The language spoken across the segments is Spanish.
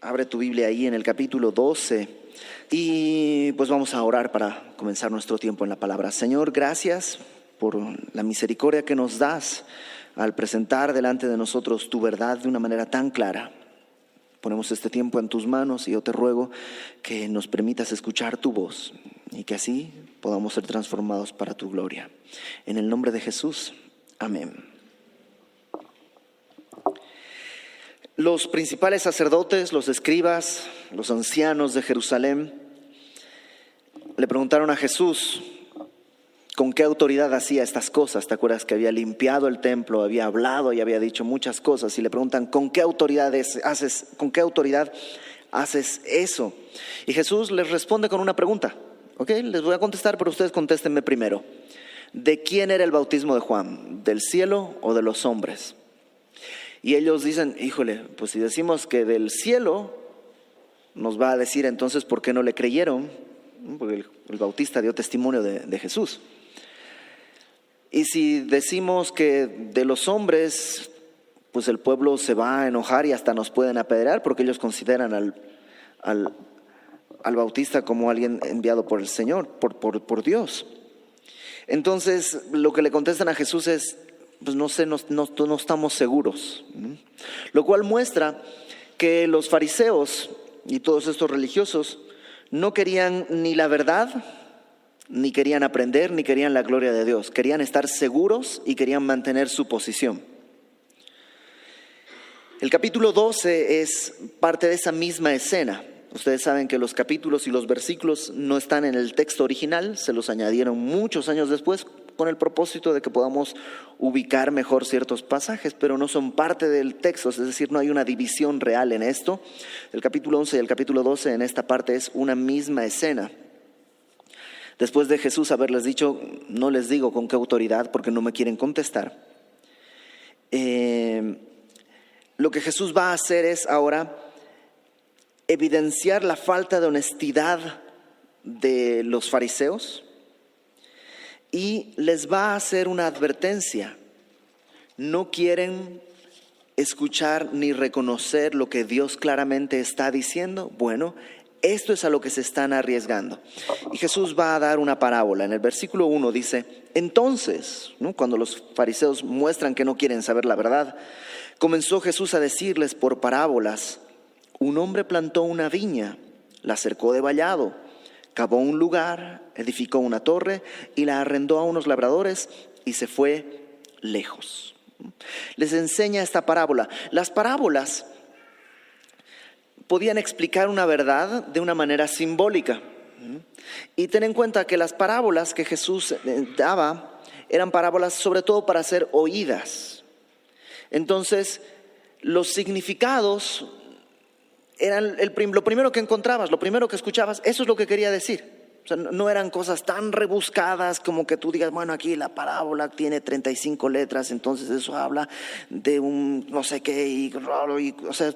Abre tu Biblia ahí en el capítulo 12 y pues vamos a orar para comenzar nuestro tiempo en la palabra. Señor, gracias por la misericordia que nos das al presentar delante de nosotros tu verdad de una manera tan clara. Ponemos este tiempo en tus manos y yo te ruego que nos permitas escuchar tu voz y que así podamos ser transformados para tu gloria. En el nombre de Jesús, amén. Los principales sacerdotes, los escribas, los ancianos de Jerusalén le preguntaron a Jesús con qué autoridad hacía estas cosas. ¿Te acuerdas que había limpiado el templo, había hablado y había dicho muchas cosas? Y le preguntan, ¿con qué autoridad haces, con qué autoridad haces eso? Y Jesús les responde con una pregunta. ¿Ok? Les voy a contestar, pero ustedes contéstenme primero. ¿De quién era el bautismo de Juan? ¿Del cielo o de los hombres? Y ellos dicen, híjole, pues si decimos que del cielo, nos va a decir entonces por qué no le creyeron, porque el, bautista dio testimonio de, de, Jesús. Y si decimos que de los hombres, pues el pueblo se va a enojar y hasta nos pueden apedrear porque ellos consideran al, al, al bautista como alguien enviado por el Señor, por, por, por Dios. Entonces, lo que le contestan a Jesús es, pues no sé, no, no, estamos seguros. Lo cual muestra que los fariseos y todos estos religiosos no querían ni la verdad, ni querían aprender, ni querían la gloria de Dios. Querían estar seguros y querían mantener su posición. El capítulo 12 es parte de esa misma escena. Ustedes saben que los capítulos y los versículos no están en el texto original, se los añadieron muchos años después con el propósito de que podamos ubicar mejor ciertos pasajes, pero no son parte del texto, es decir, no hay una división real en esto. El capítulo 11 y el capítulo 12 en esta parte es una misma escena. Después de Jesús haberles dicho, no les digo con qué autoridad porque no me quieren contestar, eh, lo que Jesús va a hacer es ahora evidenciar la falta de honestidad de los fariseos, y les va a hacer una advertencia. No quieren escuchar ni reconocer lo que Dios claramente está diciendo. Bueno, esto es a lo que se están arriesgando. Y Jesús va a dar una parábola. En el versículo 1 dice, entonces, cuando los fariseos muestran que no quieren saber la verdad, comenzó Jesús a decirles por parábolas, un hombre plantó una viña, la cercó de vallado Cavó un lugar, edificó una torre y la arrendó a unos labradores y se fue lejos. Les enseña esta parábola. Las parábolas podían explicar una verdad de una manera simbólica. Y ten en cuenta que las parábolas que Jesús eh, daba eran parábolas sobre todo para ser oídas. Entonces, los significados eran el, lo primero que encontrabas, lo primero que escuchabas, eso es lo que quería decir. O sea, no eran cosas tan rebuscadas como que tú digas, bueno, aquí la parábola tiene 35 letras, entonces eso habla de un no sé qué, y, o sea,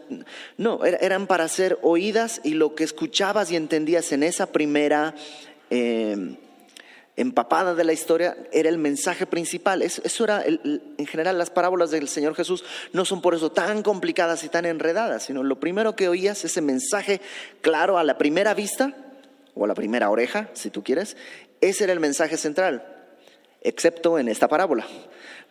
no, eran para ser oídas y lo que escuchabas y entendías en esa primera eh, empapada de la historia era el mensaje principal. Eso era, en general, las parábolas del Señor Jesús no son por eso tan complicadas y tan enredadas, sino lo primero que oías, ese mensaje claro a la primera vista, o a la primera oreja, si tú quieres, ese era el mensaje central, excepto en esta parábola.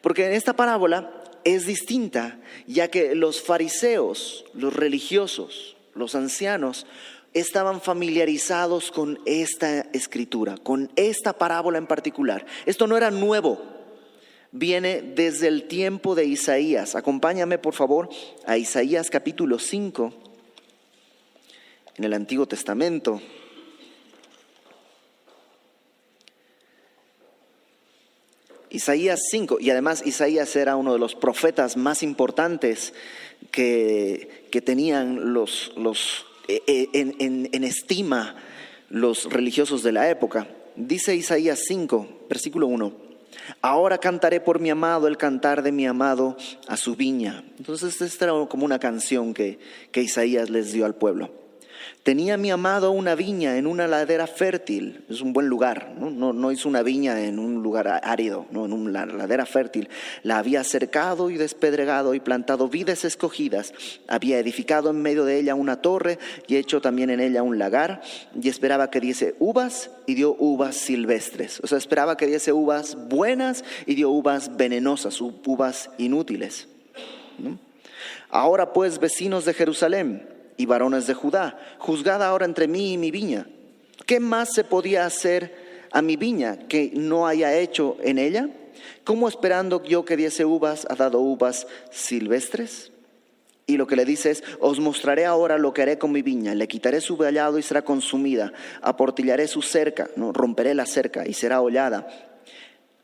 Porque en esta parábola es distinta, ya que los fariseos, los religiosos, los ancianos, estaban familiarizados con esta escritura, con esta parábola en particular. Esto no era nuevo, viene desde el tiempo de Isaías. Acompáñame por favor a Isaías capítulo 5 en el Antiguo Testamento. Isaías 5, y además Isaías era uno de los profetas más importantes que, que tenían los, los eh, eh, en, estima los religiosos de la época. Dice Isaías 5, versículo 1. Ahora cantaré por mi amado el cantar de mi amado a su viña. Entonces esta era como una canción que, que Isaías les dio al pueblo. Tenía mi amado una viña en una ladera fértil, es un buen lugar, no, hizo una viña en un lugar árido, no, en una ladera fértil. La había cercado y despedregado y plantado vides escogidas, había edificado en medio de ella una torre y hecho también en ella un lagar y esperaba que diese uvas y dio uvas silvestres. O sea, esperaba que diese uvas buenas y dio uvas venenosas, uvas inútiles. Ahora pues, vecinos de Jerusalén, y varones de Judá, juzgad ahora entre mí y mi viña. ¿Qué más se podía hacer a mi viña que no haya hecho en ella? ¿Cómo esperando yo que diese uvas ha dado uvas silvestres? Y lo que le dice es, os mostraré ahora lo que haré con mi viña, le quitaré su vallado y será consumida, aportillaré su cerca, ¿no? romperé la cerca y será hollada,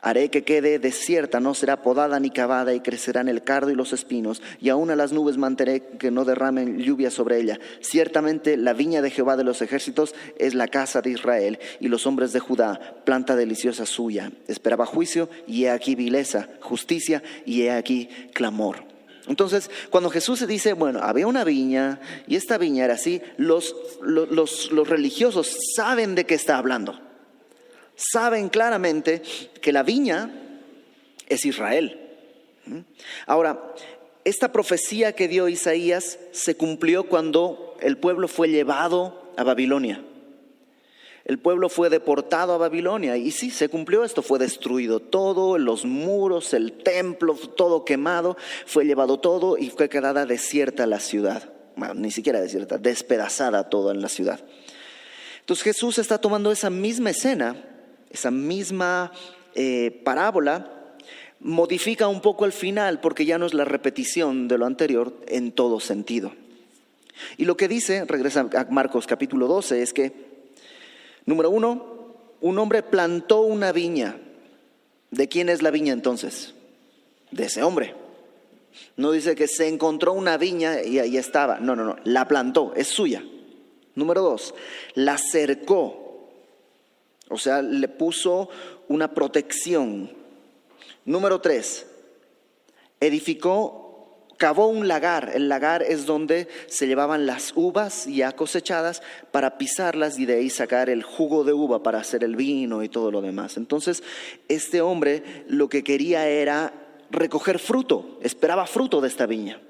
Haré que quede desierta, no será podada ni cavada, y crecerán el cardo y los espinos, y aún a las nubes mantendré que no derramen lluvia sobre ella. Ciertamente la viña de Jehová de los ejércitos es la casa de Israel, y los hombres de Judá, planta deliciosa suya. Esperaba juicio, y he aquí vileza, justicia, y he aquí clamor. Entonces, cuando Jesús se dice, bueno, había una viña, y esta viña era así, los, los, los religiosos saben de qué está hablando saben claramente que la viña es Israel. Ahora, esta profecía que dio Isaías se cumplió cuando el pueblo fue llevado a Babilonia. El pueblo fue deportado a Babilonia y sí, se cumplió esto, fue destruido todo, los muros, el templo, todo quemado, fue llevado todo y fue quedada desierta la ciudad. Bueno, ni siquiera desierta, despedazada todo en la ciudad. Entonces Jesús está tomando esa misma escena esa misma eh, parábola, modifica un poco el final porque ya no es la repetición de lo anterior en todo sentido. Y lo que dice, regresa a Marcos capítulo 12, es que, número uno, un hombre plantó una viña. ¿De quién es la viña entonces? De ese hombre. No dice que se encontró una viña y ahí estaba. No, no, no. La plantó, es suya. Número dos, la cercó. O sea, le puso una protección. Número tres, edificó, cavó un lagar. El lagar es donde se llevaban las uvas ya cosechadas para pisarlas y de ahí sacar el jugo de uva para hacer el vino y todo lo demás. Entonces, este hombre lo que quería era recoger fruto, esperaba fruto de esta viña.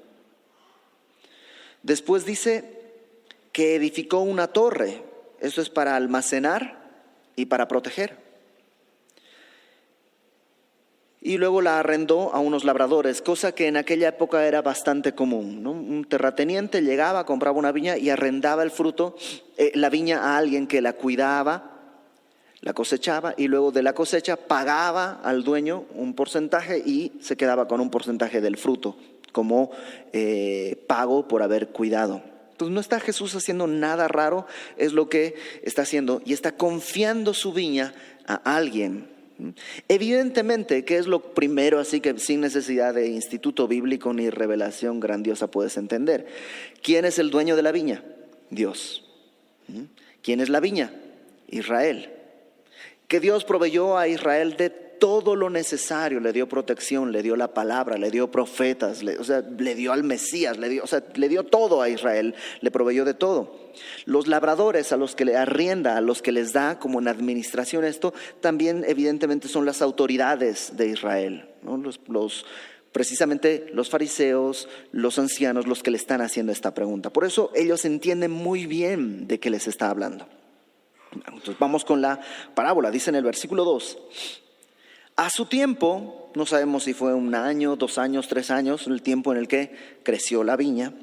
Después dice que edificó una torre. Eso es para almacenar y para proteger. Y luego la arrendó a unos labradores, cosa que en aquella época era bastante común. Un terrateniente llegaba, compraba una viña y arrendaba el fruto, eh, la viña a alguien que la cuidaba, la cosechaba y luego de la cosecha pagaba al dueño un porcentaje y se quedaba con un porcentaje del fruto como eh, pago por haber cuidado. Entonces no está Jesús haciendo nada raro, es lo que está haciendo y está confiando su viña a alguien. Evidentemente, que es lo primero, así que sin necesidad de instituto bíblico ni revelación grandiosa puedes entender. ¿Quién es el dueño de la viña? Dios. ¿Quién es la viña? Israel. Que Dios proveyó a Israel de todo lo necesario, le dio protección, le dio la palabra, le dio profetas, le, o sea, le dio al Mesías, le dio, o sea, le dio todo a Israel, le proveyó de todo. Los labradores a los que le arrienda, a los que les da como en administración esto, también evidentemente son las autoridades de Israel, los, precisamente los fariseos, los ancianos, los que le están haciendo esta pregunta. Por eso ellos entienden muy bien de qué les está hablando. Entonces vamos con la parábola, dice en el versículo 2. A su tiempo, no sabemos si fue un año, dos años, tres años, el tiempo en el que creció la viña,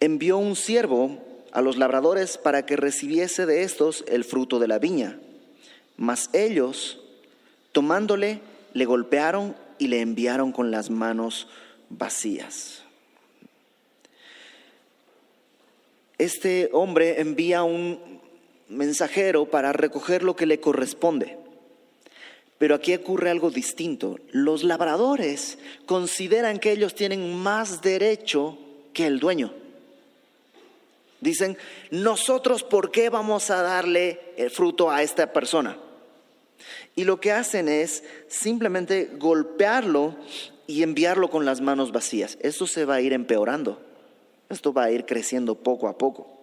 envió un siervo a los labradores para que recibiese de estos el fruto de la viña. Mas ellos, tomándole, le golpearon y le enviaron con las manos vacías. Este hombre envía un mensajero para recoger lo que le corresponde. Pero aquí ocurre algo distinto. Los labradores consideran que ellos tienen más derecho que el dueño. Dicen, nosotros, ¿por qué vamos a darle el fruto a esta persona? Y lo que hacen es simplemente golpearlo y enviarlo con las manos vacías. Esto se va a ir empeorando. Esto va a ir creciendo poco a poco.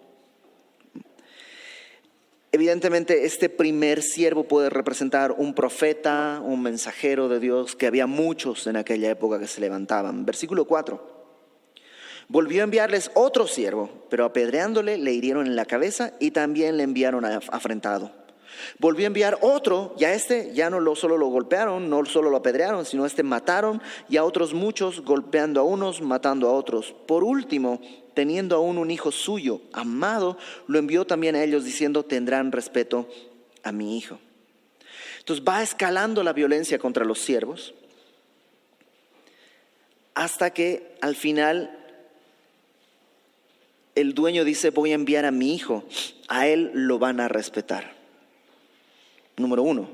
Evidentemente, este primer siervo puede representar un profeta, un mensajero de Dios, que había muchos en aquella época que se levantaban. Versículo 4. Volvió a enviarles otro siervo, pero apedreándole le hirieron en la cabeza y también le enviaron afrentado. Volvió a enviar otro, y a este ya no lo, solo lo golpearon, no solo lo apedrearon, sino a este mataron, y a otros muchos, golpeando a unos, matando a otros. Por último, teniendo aún un hijo suyo, amado, lo envió también a ellos diciendo, tendrán respeto a mi hijo. Entonces va escalando la violencia contra los siervos hasta que al final el dueño dice, voy a enviar a mi hijo, a él lo van a respetar. Número uno,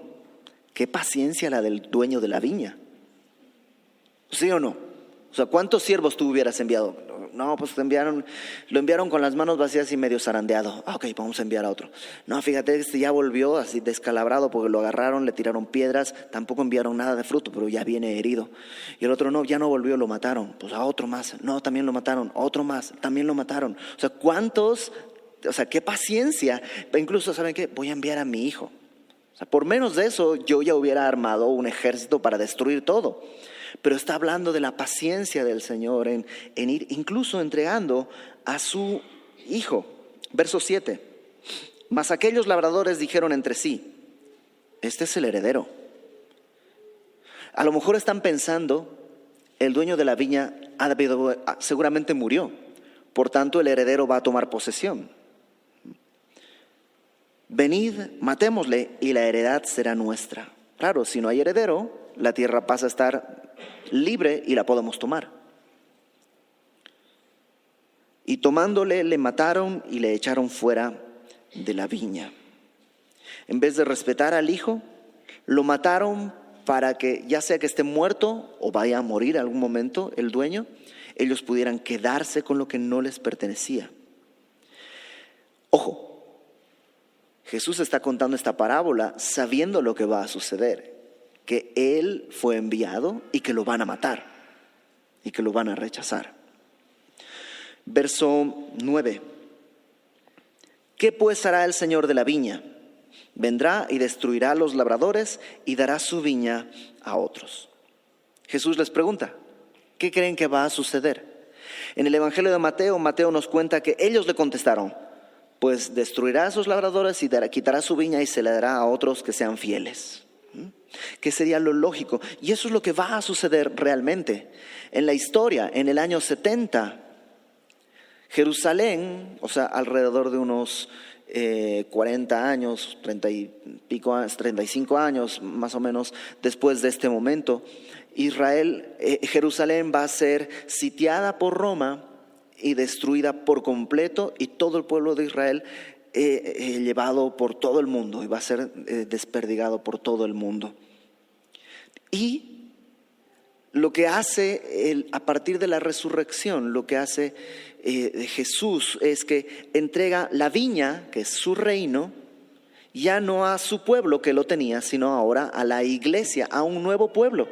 qué paciencia la del dueño de la viña. ¿Sí o no? O sea, ¿cuántos siervos tú hubieras enviado? No, pues enviaron, lo enviaron con las manos vacías y medio zarandeado. Ah, ok, vamos a enviar a otro. No, fíjate, este ya volvió así descalabrado porque lo agarraron, le tiraron piedras, tampoco enviaron nada de fruto, pero ya viene herido. Y el otro no, ya no volvió, lo mataron. Pues a otro más. No, también lo mataron. otro más, también lo mataron. O sea, ¿cuántos? O sea, qué paciencia. Incluso, ¿saben qué? Voy a enviar a mi hijo. O sea, por menos de eso, yo ya hubiera armado un ejército para destruir todo pero está hablando de la paciencia del Señor en, ir incluso entregando a su hijo. Verso 7. Mas aquellos labradores dijeron entre sí, este es el heredero. A lo mejor están pensando, el dueño de la viña seguramente murió, por tanto el heredero va a tomar posesión. Venid, matémosle y la heredad será nuestra. Claro, si no hay heredero, la tierra pasa a estar libre y la podemos tomar. Y tomándole le mataron y le echaron fuera de la viña. En vez de respetar al hijo, lo mataron para que ya sea que esté muerto o vaya a morir algún momento el dueño, ellos pudieran quedarse con lo que no les pertenecía. Ojo, Jesús está contando esta parábola sabiendo lo que va a suceder que Él fue enviado y que lo van a matar y que lo van a rechazar. Verso 9. ¿Qué pues hará el Señor de la viña? Vendrá y destruirá a los labradores y dará su viña a otros. Jesús les pregunta, ¿qué creen que va a suceder? En el Evangelio de Mateo, Mateo nos cuenta que ellos le contestaron, pues destruirá a sus labradores y quitará su viña y se le dará a otros que sean fieles que sería lo lógico. Y eso es lo que va a suceder realmente. En la historia, en el año 70, Jerusalén, o sea, alrededor de unos 40 eh, años, 30 y pico, 35 años más o menos después de este momento, Israel, eh, Jerusalén va a ser sitiada por Roma y destruida por completo y todo el pueblo de Israel eh, llevado por todo el mundo y va a ser desperdigado por todo el mundo. Y lo que hace a partir de la resurrección, lo que hace eh, Jesús es que entrega la viña, que es su reino, ya no a su pueblo que lo tenía, sino ahora a la iglesia, a un nuevo pueblo,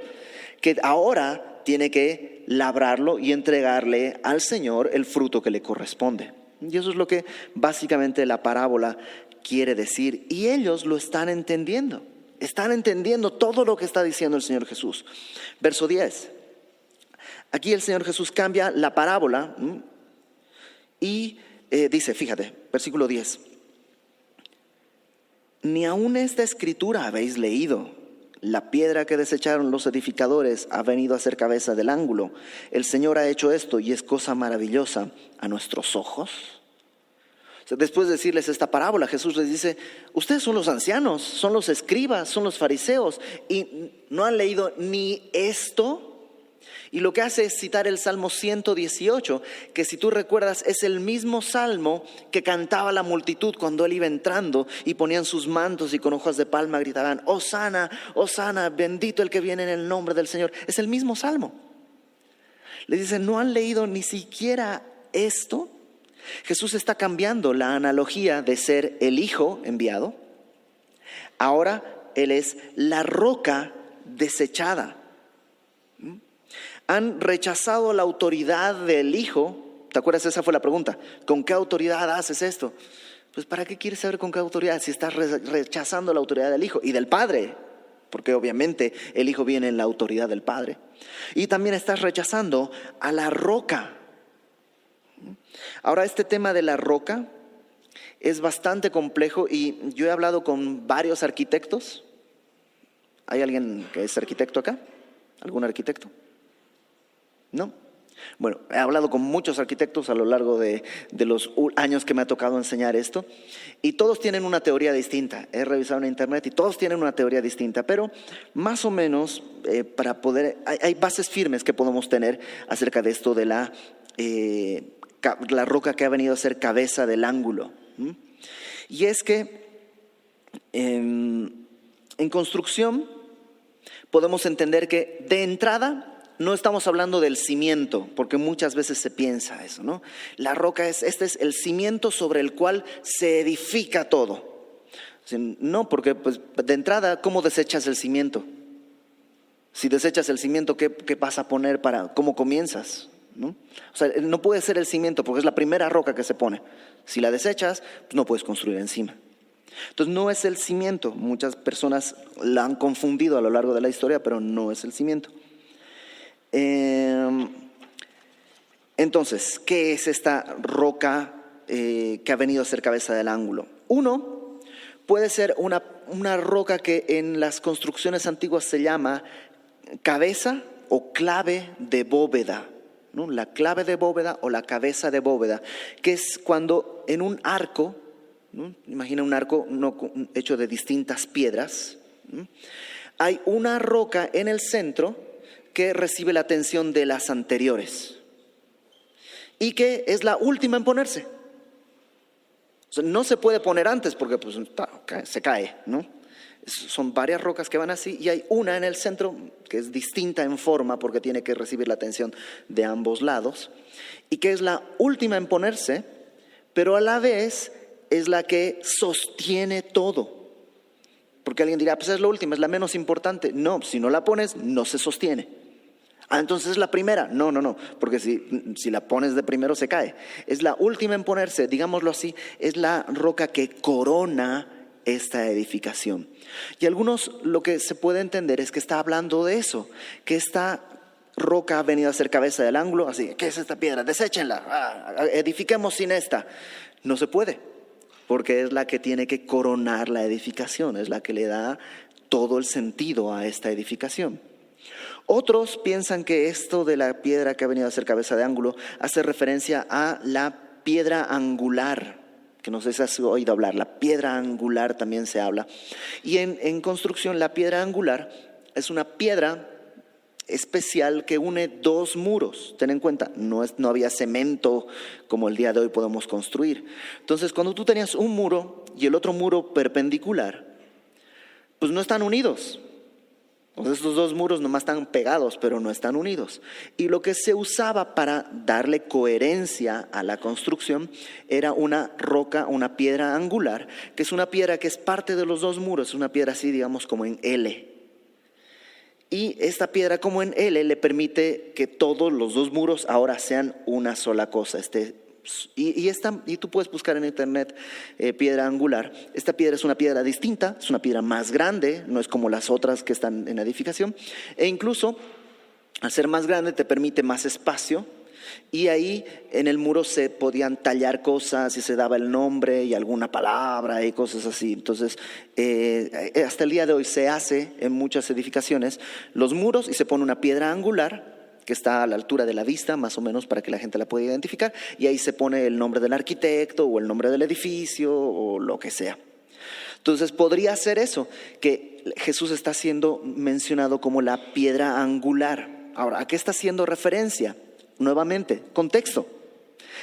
que ahora tiene que labrarlo y entregarle al Señor el fruto que le corresponde. Y eso es lo que básicamente la parábola quiere decir. Y ellos lo están entendiendo. Están entendiendo todo lo que está diciendo el Señor Jesús. Verso 10. Aquí el Señor Jesús cambia la parábola y eh, dice, fíjate, versículo 10. Ni aún esta escritura habéis leído. La piedra que desecharon los edificadores ha venido a ser cabeza del ángulo. El Señor ha hecho esto y es cosa maravillosa a nuestros ojos. Después de decirles esta parábola, Jesús les dice, ustedes son los ancianos, son los escribas, son los fariseos, y no han leído ni esto. Y lo que hace es citar el Salmo 118, que si tú recuerdas es el mismo salmo que cantaba la multitud cuando él iba entrando y ponían sus mantos y con hojas de palma gritaban, Osana, Osana, bendito el que viene en el nombre del Señor. Es el mismo salmo. Le dicen, no han leído ni siquiera esto. Jesús está cambiando la analogía de ser el Hijo enviado. Ahora Él es la roca desechada. Han rechazado la autoridad del Hijo. ¿Te acuerdas? Esa fue la pregunta. ¿Con qué autoridad haces esto? Pues ¿para qué quieres saber con qué autoridad si estás rechazando la autoridad del Hijo y del Padre? Porque obviamente el Hijo viene en la autoridad del Padre. Y también estás rechazando a la roca. Ahora, este tema de la roca es bastante complejo y yo he hablado con varios arquitectos. ¿Hay alguien que es arquitecto acá? ¿Algún arquitecto? ¿No? Bueno, he hablado con muchos arquitectos a lo largo de, los años que me ha tocado enseñar esto y todos tienen una teoría distinta. He revisado en internet y todos tienen una teoría distinta, pero más o menos eh, para poder, hay, bases firmes que podemos tener acerca de esto de la, eh, la roca que ha venido a ser cabeza del ángulo. Y es que em, en construcción podemos entender que de entrada no estamos hablando del cimiento, porque muchas veces se piensa eso, ¿no? La roca es, este es el cimiento sobre el cual se edifica todo. No, porque pues, de entrada, ¿cómo desechas el cimiento? Si desechas el cimiento, ¿qué, qué vas a poner para, cómo comienzas? ¿no? O sea, no puede ser el cimiento porque es la primera roca que se pone. Si la desechas, pues no puedes construir encima. Entonces no es el cimiento. Muchas personas la han confundido a lo largo de la historia, pero no es el cimiento. Em, entonces, ¿qué es esta roca eh, que ha venido a ser cabeza del ángulo? Uno, puede ser una, una roca que en las construcciones antiguas se llama cabeza o clave de bóveda. ¿no? La clave de bóveda o la cabeza de bóveda, que es cuando en un arco, imagina un arco hecho de distintas piedras, hay una roca en el centro que recibe la atención de las anteriores y que es la última en ponerse. no se puede poner antes porque pues, se cae, ¿no? Son varias rocas que van así y hay una en el centro que es distinta en forma porque tiene que recibir la atención de ambos lados y que es la última en ponerse, pero a la vez es la que sostiene todo. Porque alguien dirá, pues es la última, es la menos importante. No, si no la pones, no se sostiene. Ah, entonces es la primera. No, no, no, porque si, si, la pones de primero se cae. Es la última en ponerse, digámoslo así, es la roca que corona esta edificación. Y algunos lo que se puede entender es que está hablando de eso, que esta roca ha venido a ser cabeza del ángulo, así, ¿qué es esta piedra? Deséchenla, ah, edifiquemos sin esta. No se puede, porque es la que tiene que coronar la edificación, es la que le da todo el sentido a esta edificación. Otros piensan que esto de la piedra que ha venido a ser cabeza de ángulo hace referencia a la piedra angular, que no sé si has oído hablar, la piedra angular también se habla. Y en, construcción la piedra angular es una piedra especial que une dos muros. Ten en cuenta, no, no había cemento como el día de hoy podemos construir. Entonces, cuando tú tenías un muro y el otro muro perpendicular, pues no están unidos. Entonces estos dos muros nomás están pegados, pero no están unidos. Y lo que se usaba para darle coherencia a la construcción era una roca, una piedra angular, que es una piedra que es parte de los dos muros, una piedra así, digamos, como en L. Y esta piedra como en L le permite que todos los dos muros ahora sean una sola cosa, este y, esta, y tú puedes buscar en internet eh, piedra angular. Esta piedra es una piedra distinta, es una piedra más grande, no es como las otras que están en edificación. E incluso, al ser más grande, te permite más espacio. Y ahí en el muro se podían tallar cosas y se daba el nombre y alguna palabra y cosas así. Entonces, eh, hasta el día de hoy se hace en muchas edificaciones los muros y se pone una piedra angular que está a la altura de la vista, más o menos para que la gente la pueda identificar, y ahí se pone el nombre del arquitecto o el nombre del edificio o lo que sea. Entonces podría ser eso, que Jesús está siendo mencionado como la piedra angular. Ahora, ¿a qué está haciendo referencia? Nuevamente, contexto.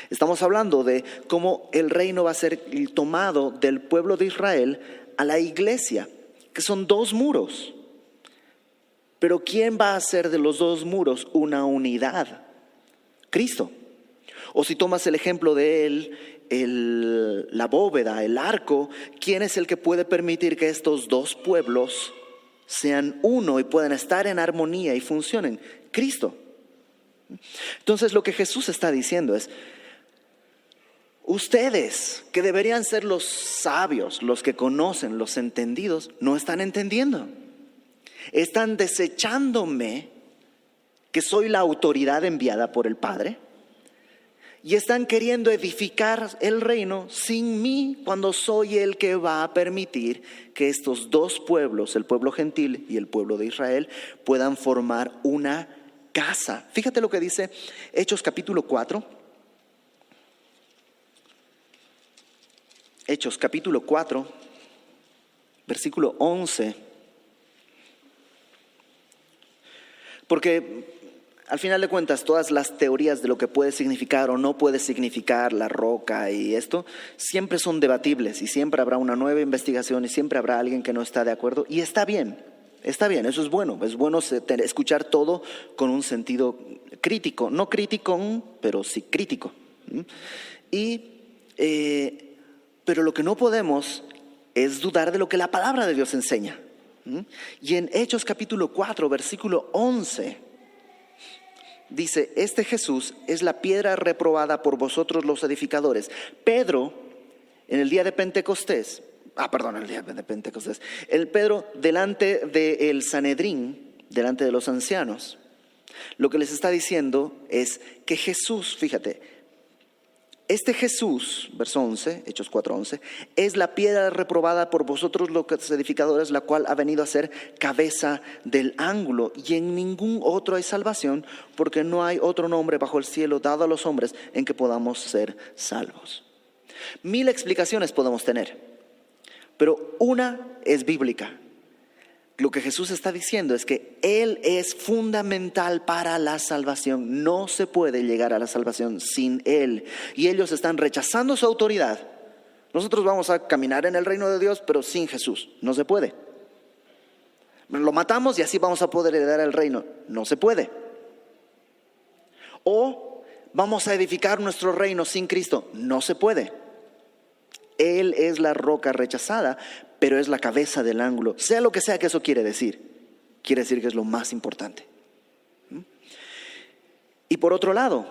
Estamos hablando de cómo el reino va a ser tomado del pueblo de Israel a la iglesia, que son dos muros. Pero ¿quién va a hacer de los dos muros una unidad? Cristo. O si tomas el ejemplo de él, la bóveda, el arco, ¿quién es el que puede permitir que estos dos pueblos sean uno y puedan estar en armonía y funcionen? Cristo. Entonces lo que Jesús está diciendo es, Ustedes, que deberían ser los sabios, los que conocen, los entendidos, no están entendiendo. Están desechándome, que soy la autoridad enviada por el Padre, y están queriendo edificar el reino sin mí cuando soy el que va a permitir que estos dos pueblos, el pueblo gentil y el pueblo de Israel, puedan formar una casa. Fíjate lo que dice Hechos capítulo 4. Hechos capítulo 4, versículo 11. Porque al final de cuentas, todas las teorías de lo que puede significar o no puede significar la roca y esto, siempre son debatibles y siempre habrá una nueva investigación y siempre habrá alguien que no está de acuerdo y está bien, está bien, eso es bueno, es bueno escuchar todo con un sentido crítico, no crítico, pero sí crítico. Y, eh, pero lo que no podemos es dudar de lo que la palabra de Dios enseña. Y en Hechos capítulo 4, versículo 11, dice, este Jesús es la piedra reprobada por vosotros los edificadores. Pedro, en el día de Pentecostés, ah, perdón, el día de Pentecostés, el Pedro delante del Sanedrín, delante de los ancianos, lo que les está diciendo es que Jesús, fíjate, este Jesús, verso 11, Hechos 4:11, es la piedra reprobada por vosotros los edificadores, la cual ha venido a ser cabeza del ángulo, y en ningún otro hay salvación, porque no hay otro nombre bajo el cielo dado a los hombres en que podamos ser salvos. Mil explicaciones podemos tener, pero una es bíblica. Lo que Jesús está diciendo es que Él es fundamental para la salvación. No se puede llegar a la salvación sin Él. Y ellos están rechazando su autoridad. Nosotros vamos a caminar en el reino de Dios, pero sin Jesús. No se puede. Lo matamos y así vamos a poder heredar el reino. No se puede. O vamos a edificar nuestro reino sin Cristo. No se puede. Él es la roca rechazada, pero es la cabeza del ángulo, sea lo que sea que eso quiere decir. Quiere decir que es lo más importante. ¿Mm? Y por otro lado,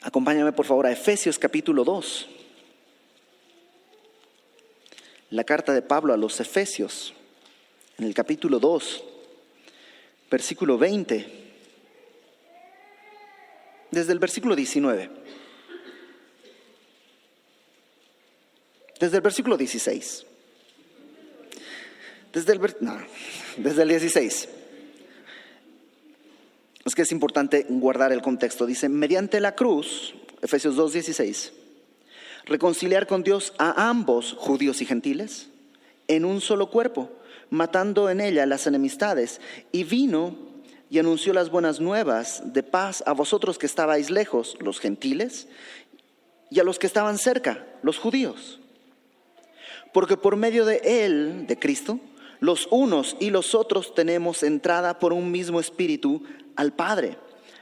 acompáñame por favor a Efesios capítulo 2. La carta de Pablo a los Efesios, en el capítulo 2, versículo 20, desde el versículo 19. Desde el versículo 16. Desde el, desde el 16. Es que es importante guardar el contexto. Dice, mediante la cruz, Efesios 2, 16, reconciliar con Dios a ambos, judíos y gentiles, en un solo cuerpo, matando en ella las enemistades. Y vino y anunció las buenas nuevas de paz a vosotros que estabais lejos, los gentiles, y a los que estaban cerca, los judíos. Porque por medio de Él, de Cristo, los unos y los otros tenemos entrada por un mismo espíritu al Padre.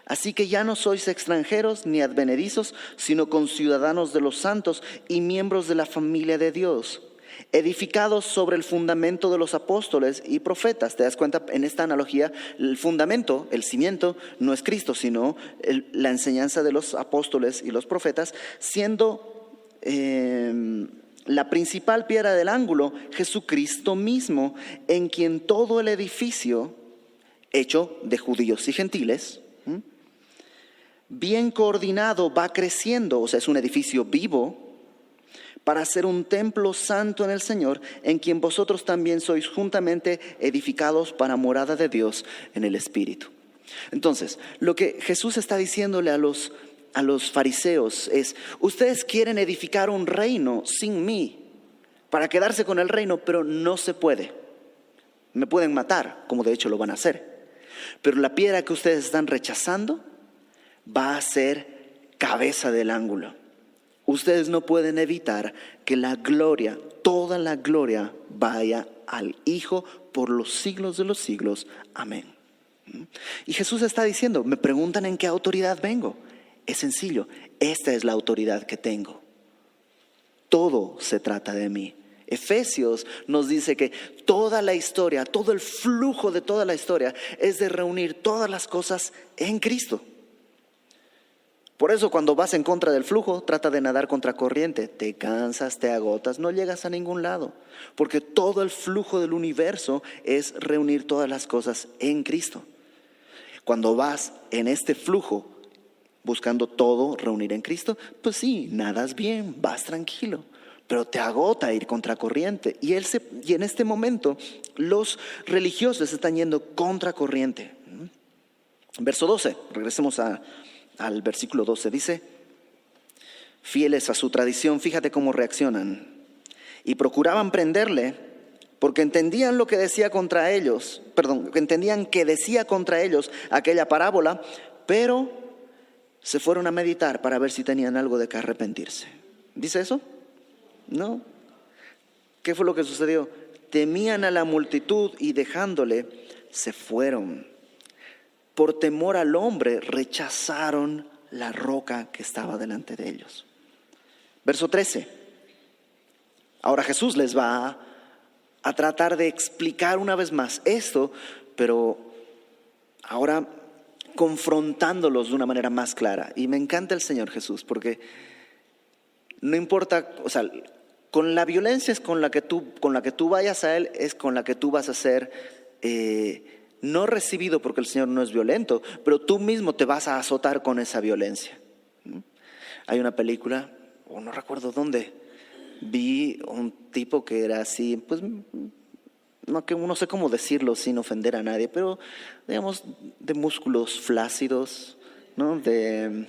Así que ya no sois extranjeros ni advenedizos, sino conciudadanos de los santos y miembros de la familia de Dios, edificados sobre el fundamento de los apóstoles y profetas. ¿Te das cuenta en esta analogía? El fundamento, el cimiento, no es Cristo, sino la enseñanza de los apóstoles y los profetas, siendo... Eh, la principal piedra del ángulo, Jesucristo mismo, en quien todo el edificio, hecho de judíos y gentiles, bien coordinado, va creciendo, o sea, es un edificio vivo, para ser un templo santo en el Señor, en quien vosotros también sois juntamente edificados para morada de Dios en el Espíritu. Entonces, lo que Jesús está diciéndole a los a los fariseos es, ustedes quieren edificar un reino sin mí para quedarse con el reino, pero no se puede. Me pueden matar, como de hecho lo van a hacer. Pero la piedra que ustedes están rechazando va a ser cabeza del ángulo. Ustedes no pueden evitar que la gloria, toda la gloria, vaya al Hijo por los siglos de los siglos. Amén. Y Jesús está diciendo, me preguntan en qué autoridad vengo. Es sencillo, esta es la autoridad que tengo. Todo se trata de mí. Efesios nos dice que toda la historia, todo el flujo de toda la historia es de reunir todas las cosas en Cristo. Por eso cuando vas en contra del flujo, trata de nadar contra corriente. Te cansas, te agotas, no llegas a ningún lado. Porque todo el flujo del universo es reunir todas las cosas en Cristo. Cuando vas en este flujo buscando todo reunir en Cristo, pues sí, nadas bien, vas tranquilo, pero te agota ir contra corriente. Y, él se, y en este momento los religiosos están yendo contra corriente. Verso 12, regresemos al versículo 12, dice, fieles a su tradición, fíjate cómo reaccionan, y procuraban prenderle porque entendían lo que decía contra ellos, perdón, entendían que decía contra ellos aquella parábola, pero se fueron a meditar para ver si tenían algo de que arrepentirse. ¿Dice eso? No. ¿Qué fue lo que sucedió? Temían a la multitud y dejándole, se fueron. Por temor al hombre, rechazaron la roca que estaba delante de ellos. Verso 13. Ahora Jesús les va a, tratar de explicar una vez más esto, pero ahora confrontándolos de una manera más clara. Y me encanta el Señor Jesús, porque no importa, o sea, con la violencia es con la que tú, con la que tú vayas a Él, es con la que tú vas a ser eh, no recibido porque el Señor no es violento, pero tú mismo te vas a azotar con esa violencia. Hay una película, o no recuerdo dónde, vi un tipo que era así, pues no, que, no sé cómo decirlo sin ofender a nadie, pero digamos de músculos flácidos, ¿no? De,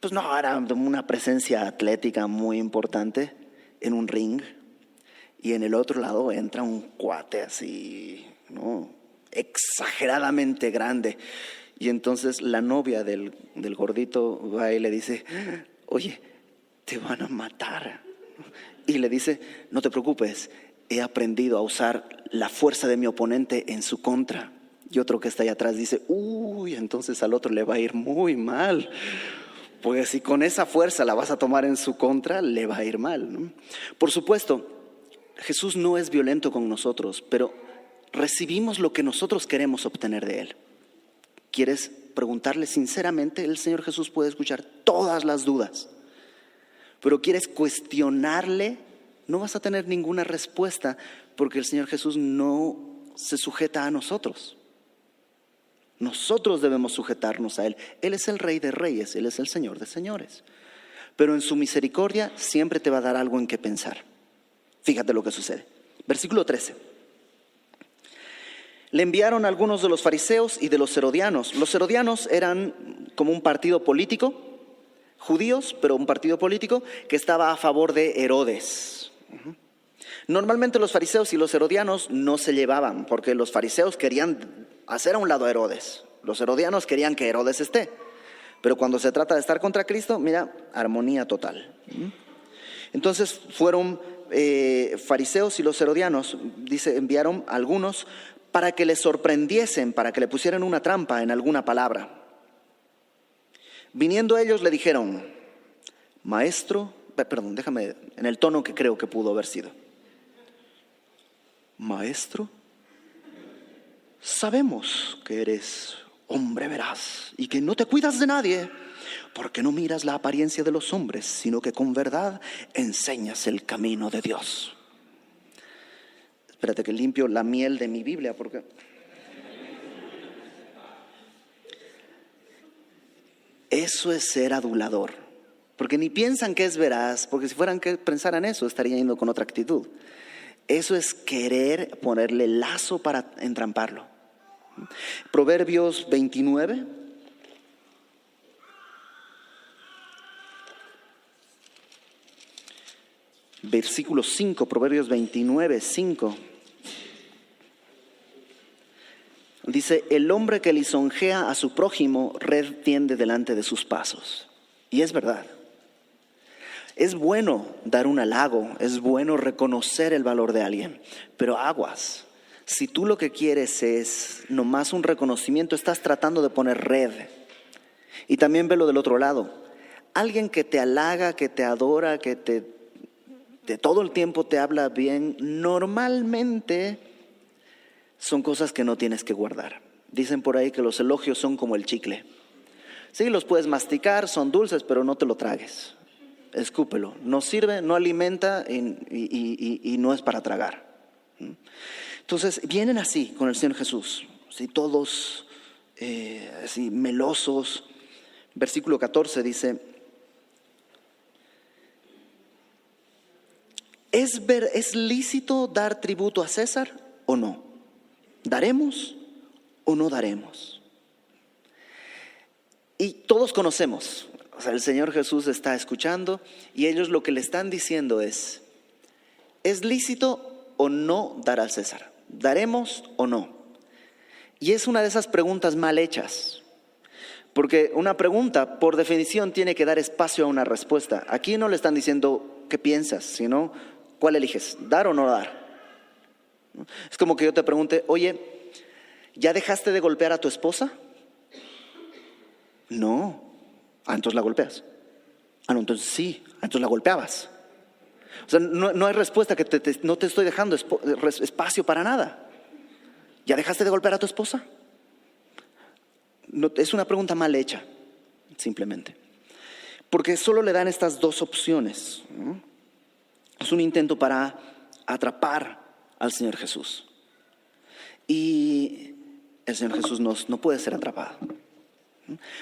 pues no, era una presencia atlética muy importante en un ring y en el otro lado entra un cuate así. Exageradamente grande. Y entonces la novia del, del gordito va y le dice, oye, te van a matar. Y le dice, no te preocupes, he aprendido a usar la fuerza de mi oponente en su contra. Y otro que está ahí atrás dice, uy, entonces al otro le va a ir muy mal. Porque si con esa fuerza la vas a tomar en su contra, le va a ir mal. Por supuesto, Jesús no es violento con nosotros, pero recibimos lo que nosotros queremos obtener de Él. ¿Quieres preguntarle sinceramente? El Señor Jesús puede escuchar todas las dudas, pero quieres cuestionarle no vas a tener ninguna respuesta porque el Señor Jesús no se sujeta a nosotros. Nosotros debemos sujetarnos a Él. Él es el Rey de Reyes, Él es el Señor de Señores. Pero en su misericordia siempre te va a dar algo en que pensar. Fíjate lo que sucede. Versículo 13. Le enviaron algunos de los fariseos y de los herodianos. Los herodianos eran como un partido político, judíos, pero un partido político que estaba a favor de Herodes. Normalmente los fariseos y los herodianos no se llevaban, porque los fariseos querían hacer a un lado a Herodes, los herodianos querían que Herodes esté, pero cuando se trata de estar contra Cristo, mira, armonía total. Entonces fueron eh, fariseos y los herodianos, dice, enviaron algunos para que le sorprendiesen, para que le pusieran una trampa en alguna palabra. Viniendo ellos le dijeron, Maestro, perdón, déjame, en el tono que creo que pudo haber sido. Maestro, sabemos que eres hombre veraz y que no te cuidas de nadie, porque no miras la apariencia de los hombres, sino que con verdad enseñas el camino de Dios. Espérate que limpio la miel de mi Biblia, porque... Eso es ser adulador. Porque ni piensan que es veraz, porque si fueran que pensaran eso, estarían yendo con otra actitud. Eso es querer ponerle lazo para entramparlo. Proverbios 29. Versículo 5, Proverbios 29, 5. Dice, el hombre que lisonjea a su prójimo red tiende delante de sus pasos. Y es verdad. Es bueno dar un halago, es bueno reconocer el valor de alguien, pero aguas. Si tú lo que quieres es nomás un reconocimiento, estás tratando de poner red. Y también velo del otro lado. Alguien que te halaga, que te adora, que te de todo el tiempo te habla bien, normalmente son cosas que no tienes que guardar. Dicen por ahí que los elogios son como el chicle. Sí, los puedes masticar, son dulces, pero no te lo tragues. Escúpelo. No sirve, no alimenta y, no es para tragar. Entonces, vienen así con el Señor Jesús, así todos eh, así melosos. Versículo 14 dice, ¿es, ¿es lícito dar tributo a César o no? ¿Daremos o no daremos? Y todos conocemos, o sea, el Señor Jesús está escuchando y ellos lo que le están diciendo es, ¿es lícito o no dar al César? ¿Daremos o no? Y es una de esas preguntas mal hechas, porque una pregunta, por definición, tiene que dar espacio a una respuesta. Aquí no le están diciendo qué piensas, sino cuál eliges, dar o no dar. Es como que yo te pregunte, oye, ¿ya dejaste de golpear a tu esposa? No. Ah, entonces la golpeas. Ah, no, entonces sí. Ah, entonces la golpeabas. O sea, no, hay respuesta que no te estoy dejando espacio para nada. ¿Ya dejaste de golpear a tu esposa? No, es una pregunta mal hecha, simplemente. Porque solo le dan estas dos opciones. Es un intento para atrapar al Señor Jesús. Y el Señor Jesús no puede ser atrapado.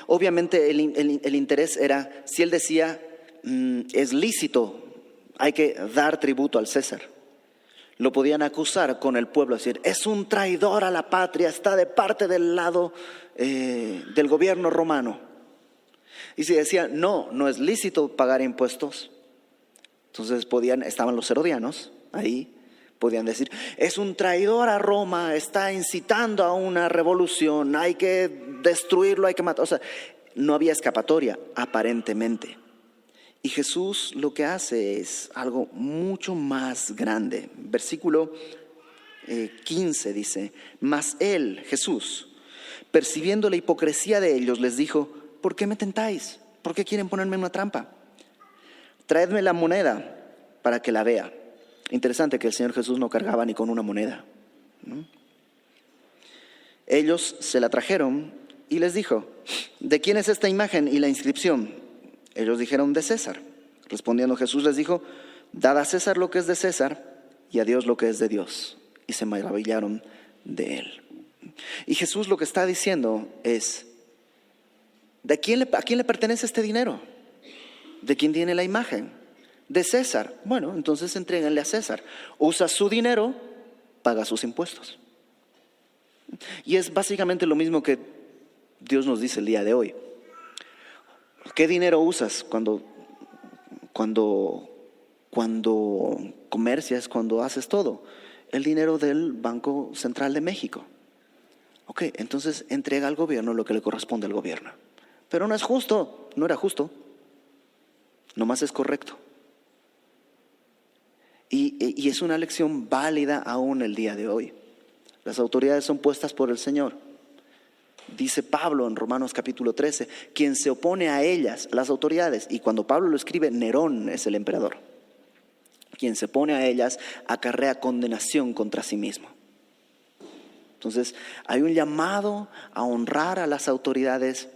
Obviamente el, interés era, si él decía, mm, es lícito, hay que dar tributo al César. Lo podían acusar con el pueblo, decir, es un traidor a la patria, está de parte del lado eh, del gobierno romano. Y si decía, no, no es lícito pagar impuestos, entonces podían, estaban los herodianos ahí, podían decir, es un traidor a Roma, está incitando a una revolución, hay que destruirlo, hay que matar. O sea, no había escapatoria, aparentemente. Y Jesús lo que hace es algo mucho más grande. Versículo 15 eh, dice, mas él, Jesús, percibiendo la hipocresía de ellos, les dijo, ¿por qué me tentáis? ¿Por qué quieren ponerme en una trampa? Traedme la moneda para que la vea. Interesante que el Señor Jesús no cargaba ni con una moneda. Ellos se la trajeron y les dijo, ¿de quién es esta imagen y la inscripción? Ellos dijeron, de César. Respondiendo Jesús les dijo, dad a César lo que es de César y a Dios lo que es de Dios. Y se maravillaron de él. Y Jesús lo que está diciendo es, ¿de quién ¿a quién le pertenece este dinero? ¿De quién tiene la imagen? De César. Bueno, entonces entréguenle a César. Usa su dinero, paga sus impuestos. Y es básicamente lo mismo que Dios nos dice el día de hoy. ¿Qué dinero usas cuando, cuando, cuando comercias, cuando haces todo? El dinero del Banco Central de México. Ok, entonces entrega al gobierno lo que le corresponde al gobierno. Pero no es justo, no era justo, nomás es correcto. Y, es una lección válida aún el día de hoy. Las autoridades son puestas por el Señor. Dice Pablo en Romanos capítulo 13, quien se opone a ellas, las autoridades, y cuando Pablo lo escribe, Nerón es el emperador. Quien se opone a ellas acarrea condenación contra sí mismo. Entonces, hay un llamado a honrar a las autoridades.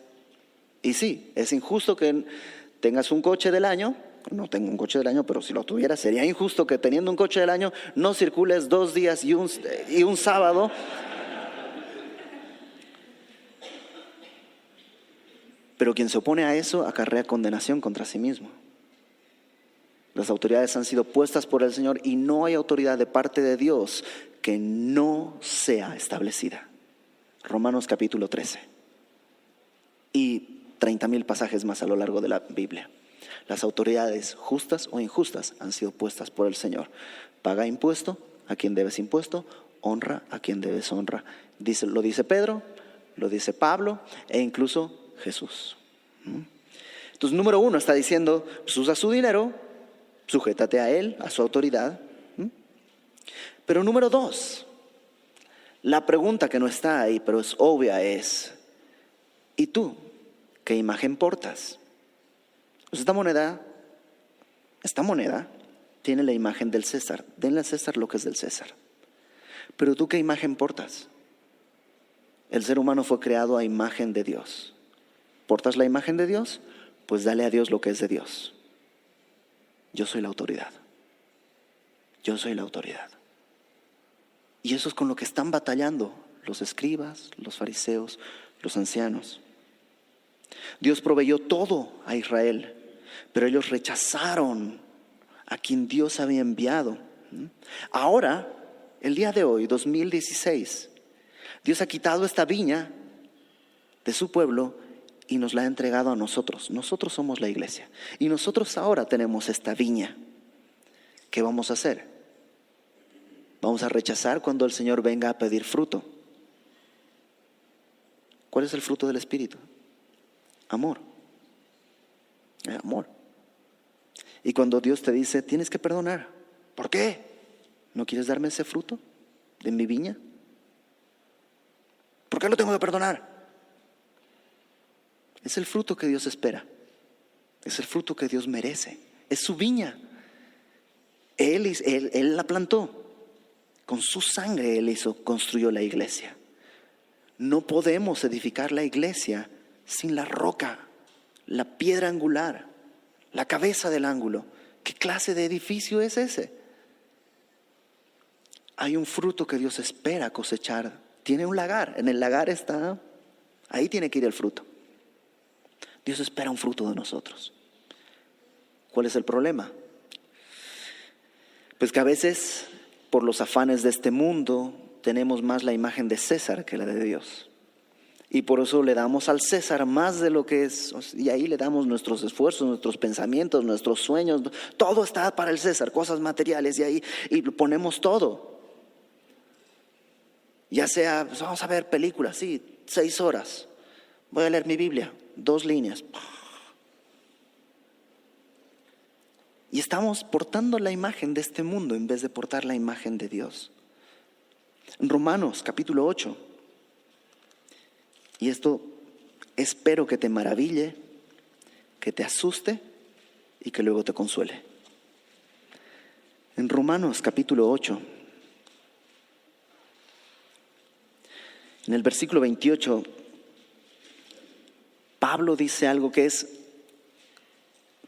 Y sí, es injusto que tengas un coche del año no tengo un coche del año, pero si lo tuviera sería injusto que teniendo un coche del año no circules dos días y un, sábado. Pero quien se opone a eso acarrea condenación contra sí mismo. Las autoridades han sido puestas por el Señor y no hay autoridad de parte de Dios que no sea establecida. Romanos capítulo 13. Y 30 mil pasajes más a lo largo de la Biblia. Las autoridades, justas o injustas, han sido puestas por el Señor. Paga impuesto a quien debes impuesto, honra a quien debes honra. Dice, lo dice Pedro, lo dice Pablo e incluso Jesús. Entonces, número uno está diciendo, pues usa su dinero, sujétate a él, a su autoridad. Pero número dos, la pregunta que no está ahí, pero es obvia, es, ¿y tú qué imagen portas? Esta moneda, esta moneda tiene la imagen del César. Denle al César lo que es del César. Pero tú qué imagen portas? El ser humano fue creado a imagen de Dios. ¿Portas la imagen de Dios? Pues dale a Dios lo que es de Dios. Yo soy la autoridad. Yo soy la autoridad. Y eso es con lo que están batallando los escribas, los fariseos, los ancianos. Dios proveyó todo a Israel, pero ellos rechazaron a quien Dios había enviado. Ahora, el día de hoy, 2016, Dios ha quitado esta viña de su pueblo y nos la ha entregado a nosotros. Nosotros somos la iglesia. Y nosotros ahora tenemos esta viña. ¿Qué vamos a hacer? Vamos a rechazar cuando el Señor venga a pedir fruto. ¿Cuál es el fruto del Espíritu? Amor. Amor. Y cuando Dios te dice, tienes que perdonar. ¿Por qué? ¿No quieres darme ese fruto de mi viña? ¿Por qué lo tengo que perdonar? Es el fruto que Dios espera. Es el fruto que Dios merece. Es su viña. Él, él, él la plantó. Con su sangre Él hizo, construyó la iglesia. No podemos edificar la iglesia sin la roca, la piedra angular, la cabeza del ángulo. ¿Qué clase de edificio es ese? Hay un fruto que Dios espera cosechar. Tiene un lagar. En el lagar está, ahí tiene que ir el fruto. Dios espera un fruto de nosotros. ¿Cuál es el problema? Pues que a veces, por los afanes de este mundo, tenemos más la imagen de César que la de Dios. Y por eso le damos al César más de lo que es, y ahí le damos nuestros esfuerzos, nuestros pensamientos, nuestros sueños, todo está para el César, cosas materiales, y ahí y ponemos todo. Ya sea, pues, vamos a ver películas, sí, seis horas, voy a leer mi Biblia, dos líneas. Y estamos portando la imagen de este mundo en vez de portar la imagen de Dios. Romanos capítulo 8. Y esto espero que te maraville, que te asuste y que luego te consuele. En Romanos capítulo 8, en el versículo 28, Pablo dice algo que es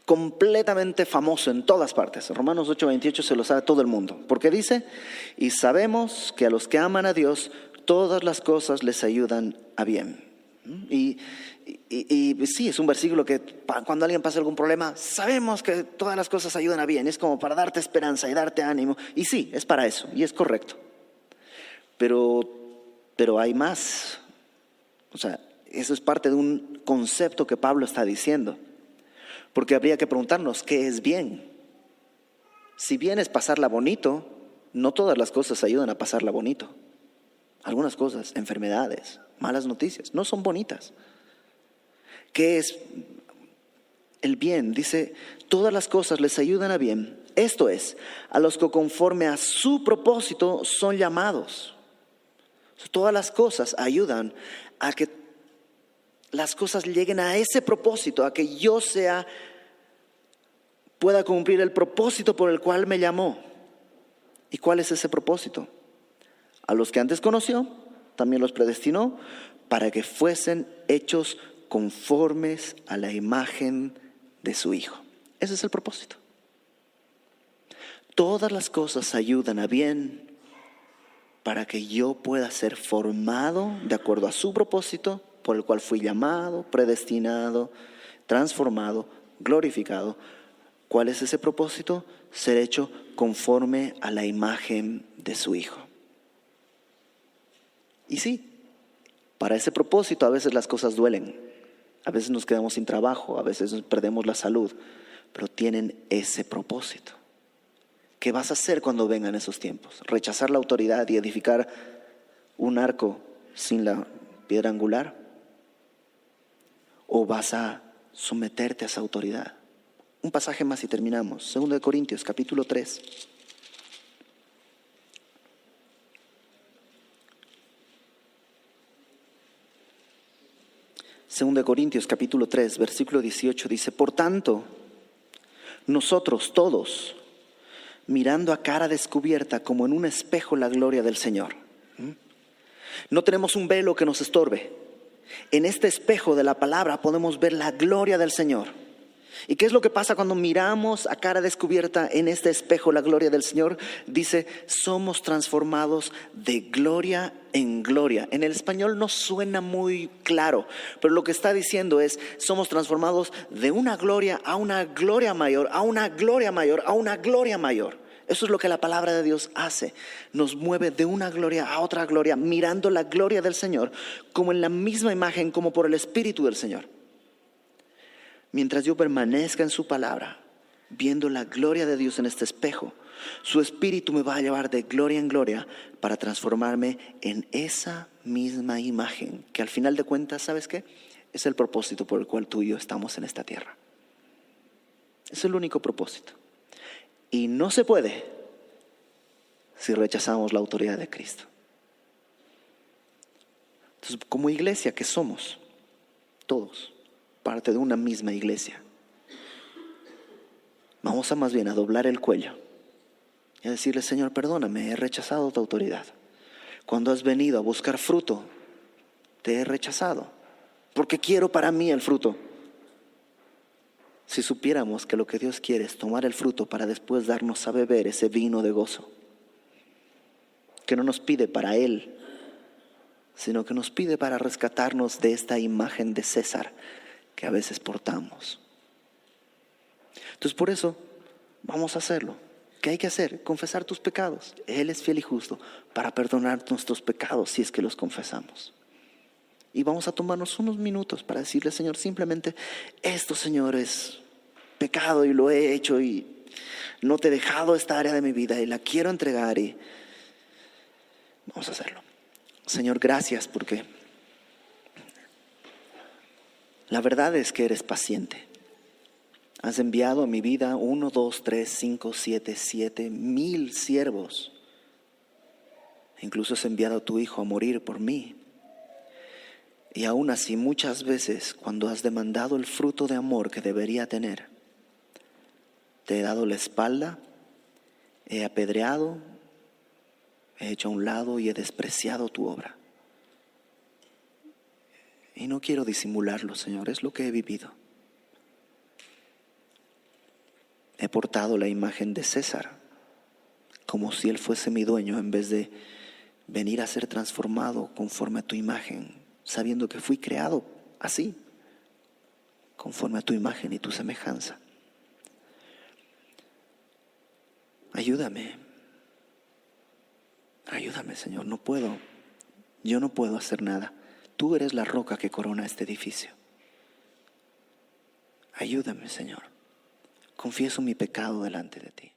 completamente famoso en todas partes. Romanos 8:28 se lo sabe todo el mundo. Porque dice, y sabemos que a los que aman a Dios, todas las cosas les ayudan a bien. Y, sí, es un versículo que cuando alguien pasa algún problema, sabemos que todas las cosas ayudan a bien. Es como para darte esperanza y darte ánimo. Y sí, es para eso, y es correcto. Pero, pero hay más. O sea, eso es parte de un concepto que Pablo está diciendo. Porque habría que preguntarnos, ¿qué es bien? Si bien es pasarla bonito, no todas las cosas ayudan a pasarla bonito. Algunas cosas, enfermedades, malas noticias, no son bonitas. ¿Qué es el bien? Dice, todas las cosas les ayudan a bien. Esto es, a los que conforme a su propósito son llamados. Todas las cosas ayudan a que las cosas lleguen a ese propósito, a que yo sea, pueda cumplir el propósito por el cual me llamó. ¿Y cuál es ese propósito? A los que antes conoció, también los predestinó para que fuesen hechos conformes a la imagen de su Hijo. Ese es el propósito. Todas las cosas ayudan a bien para que yo pueda ser formado de acuerdo a su propósito por el cual fui llamado, predestinado, transformado, glorificado. ¿Cuál es ese propósito? Ser hecho conforme a la imagen de su Hijo. Y sí, para ese propósito a veces las cosas duelen, a veces nos quedamos sin trabajo, a veces perdemos la salud, pero tienen ese propósito. ¿Qué vas a hacer cuando vengan esos tiempos? ¿Rechazar la autoridad y edificar un arco sin la piedra angular? o vas a someterte a esa autoridad. Un pasaje más y terminamos. Segundo de Corintios, capítulo 3. Segundo de Corintios, capítulo 3, versículo 18 dice, por tanto, nosotros todos, mirando a cara descubierta como en un espejo la gloria del Señor, no tenemos un velo que nos estorbe En este espejo de la palabra podemos ver la gloria del Señor. ¿Y qué es lo que pasa cuando miramos a cara descubierta en este espejo la gloria del Señor? Dice, somos transformados de gloria en gloria. En el español no suena muy claro, pero lo que está diciendo es, somos transformados de una gloria a una gloria mayor, a una gloria mayor, a una gloria mayor. Eso es lo que la palabra de Dios hace. Nos mueve de una gloria a otra gloria, mirando la gloria del Señor como en la misma imagen, como por el Espíritu del Señor mientras yo permanezca en su palabra, viendo la gloria de Dios en este espejo, su espíritu me va a llevar de gloria en gloria para transformarme en esa misma imagen, que al final de cuentas, ¿sabes qué? Es el propósito por el cual tú y yo estamos en esta tierra. Es el único propósito. Y no se puede si rechazamos la autoridad de Cristo. Entonces, como iglesia que somos, todos, parte de una misma iglesia. Vamos a más bien a doblar el cuello y a decirle, Señor, perdóname, he rechazado tu autoridad. Cuando has venido a buscar fruto, te he rechazado, porque quiero para mí el fruto. Si supiéramos que lo que Dios quiere es tomar el fruto para después darnos a beber ese vino de gozo, que no nos pide para Él, sino que nos pide para rescatarnos de esta imagen de César que a veces portamos. Entonces por eso vamos a hacerlo. ¿Qué hay que hacer? Confesar tus pecados. Él es fiel y justo para perdonar nuestros pecados si es que los confesamos. Y vamos a tomarnos unos minutos para decirle, Señor, simplemente, esto, Señor, es pecado y lo he hecho y no te he dejado esta área de mi vida y la quiero entregar y vamos a hacerlo. Señor, gracias porque la verdad es que eres paciente. Has enviado a mi vida uno, dos, tres, cinco, siete, siete, mil siervos. Incluso has enviado a tu Hijo a morir por mí. Y aún así muchas veces cuando has demandado el fruto de amor que debería tener, te he dado la espalda, he apedreado, he hecho a un lado y he despreciado tu obra. Y no quiero disimularlo, Señor, es lo que he vivido. He portado la imagen de César como si él fuese mi dueño en vez de venir a ser transformado conforme a tu imagen, sabiendo que fui creado así, conforme a tu imagen y tu semejanza. Ayúdame, ayúdame Señor, no puedo, yo no puedo hacer nada. Tú eres la roca que corona este edificio. Ayúdame, Señor. Confieso mi pecado delante de ti.